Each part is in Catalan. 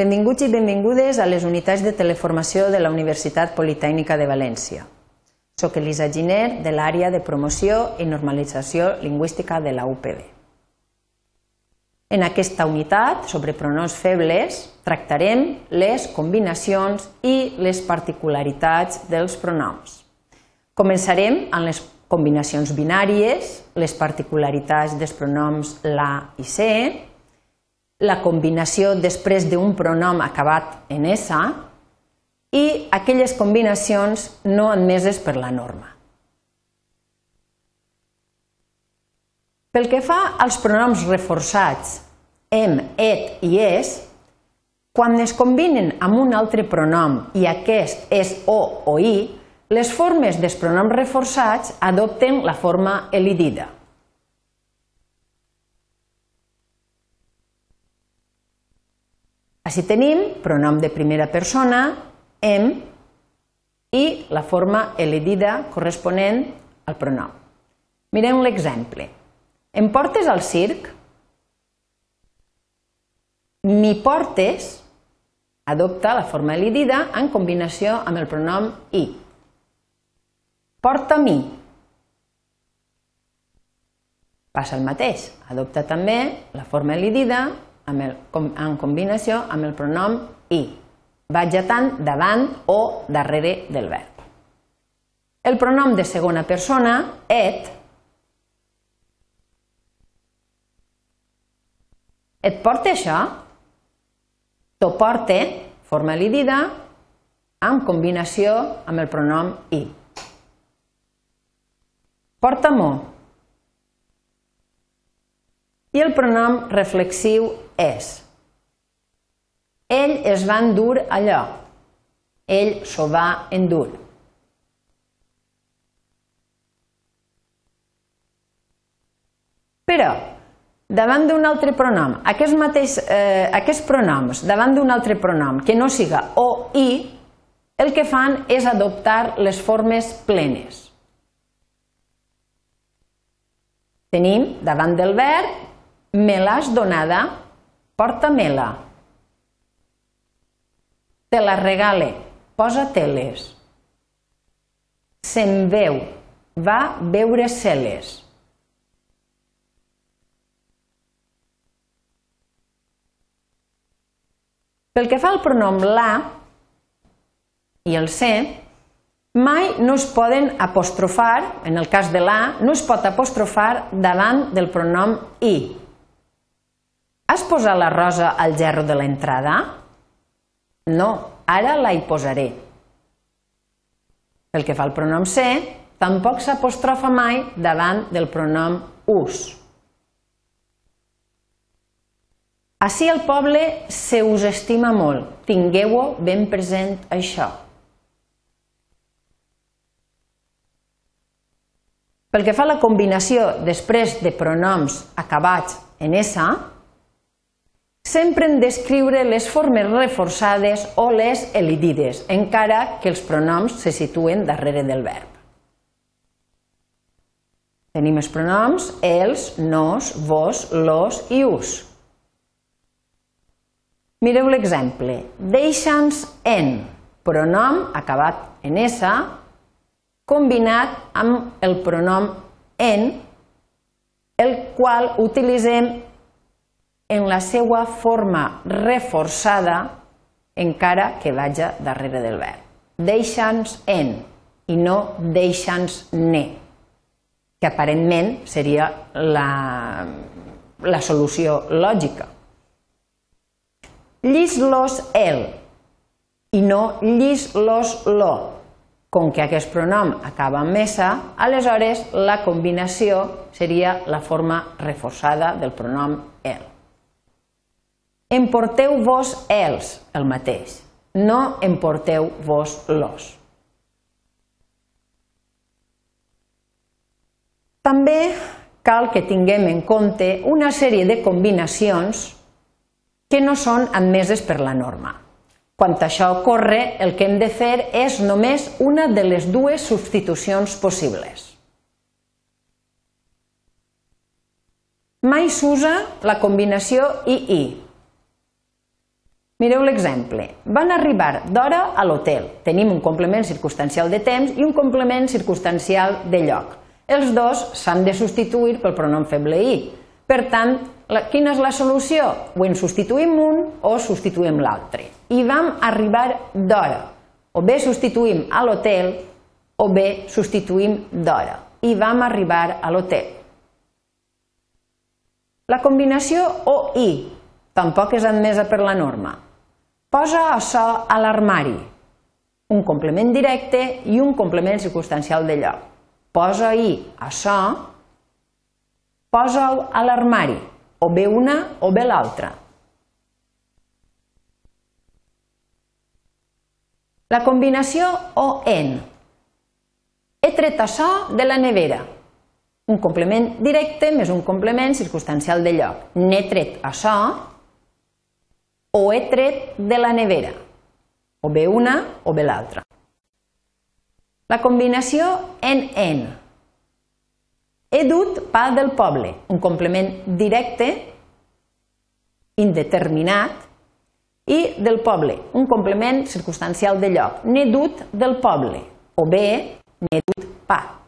Benvinguts i benvingudes a les unitats de teleformació de la Universitat Politècnica de València. Soc Elisa Giner, de l'àrea de promoció i normalització lingüística de la UPB. En aquesta unitat, sobre pronoms febles, tractarem les combinacions i les particularitats dels pronoms. Començarem amb les combinacions binàries, les particularitats dels pronoms la i se, la combinació després d'un pronom acabat en S i aquelles combinacions no admeses per la norma. Pel que fa als pronoms reforçats em, et i es, quan es combinen amb un altre pronom i aquest és o o i, les formes dels pronoms reforçats adopten la forma elidida. Així tenim pronom de primera persona, em, i la forma elidida corresponent al pronom. Mirem l'exemple. Em portes al circ? M'hi portes adopta la forma elidida en combinació amb el pronom i. Porta-m'hi. Passa el mateix, adopta també la forma elidida amb el, en combinació amb el pronom i. Vaig tant davant o darrere del verb. El pronom de segona persona, et, et porta això? T'ho porta, forma elidida, amb combinació amb el pronom i. Porta-m'ho. I el pronom reflexiu és. Ell es va endur allò. Ell s'ho va endur. Però, davant d'un altre pronom, aquest mateix, eh, aquests pronoms, davant d'un altre pronom que no siga o i, el que fan és adoptar les formes plenes. Tenim davant del verb me l'has donada, porta-me-la. Te la regale, posa-te-les. Se'n veu, va veure celes. Pel que fa al pronom la i el ser, mai no es poden apostrofar, en el cas de la, no es pot apostrofar davant del pronom i. Has posat la rosa al gerro de l'entrada? No, ara la hi posaré. Pel que fa al pronom ser, tampoc s'apostrofa mai davant del pronom us. Així el poble se us estima molt. Tingueu-ho ben present això. Pel que fa a la combinació després de pronoms acabats en S, sempre hem d'escriure les formes reforçades o les elidides, encara que els pronoms se situen darrere del verb. Tenim els pronoms els, nos, vos, los i us. Mireu l'exemple. Deixa'ns en, pronom acabat en S, combinat amb el pronom en, el qual utilitzem en la seva forma reforçada encara que vaja darrere del verb. Deixa'ns en i no deixa'ns ne, que aparentment seria la, la solució lògica. Llis-los el i no llis-los lo. Com que aquest pronom acaba amb mesa, aleshores la combinació seria la forma reforçada del pronom el. Emporteu vos els, el mateix. No emporteu vos los. També cal que tinguem en compte una sèrie de combinacions que no són admeses per la norma. Quan això ocorre, el que hem de fer és només una de les dues substitucions possibles. Mai s'usa la combinació i-i, Mireu l'exemple. Van arribar d'hora a l'hotel. Tenim un complement circumstancial de temps i un complement circumstancial de lloc. Els dos s'han de substituir pel pronom feble i. Per tant, la, quina és la solució? O en substituïm un o substituïm l'altre. I vam arribar d'hora. O bé substituïm a l'hotel o bé substituïm d'hora. I vam arribar a l'hotel. La combinació o-i tampoc és admesa per la norma. Posa açò a l'armari, un complement directe i un complement circumstancial de lloc. Posa-hi açò, posa-ho a l'armari, o bé una o bé l'altra. La combinació o-en. He tret açò de la nevera. Un complement directe més un complement circumstancial de lloc. N'he tret açò o he tret de la nevera. O bé una o bé l'altra. La combinació en-en. He dut pa del poble, un complement directe, indeterminat, i del poble, un complement circumstancial de lloc. N'he dut del poble, o bé n'he dut pa.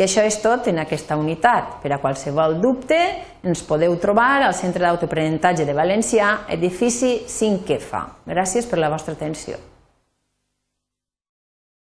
I això és tot en aquesta unitat. Per a qualsevol dubte ens podeu trobar al Centre d'Autoaprenentatge de Valencià, edifici 5F. Gràcies per la vostra atenció.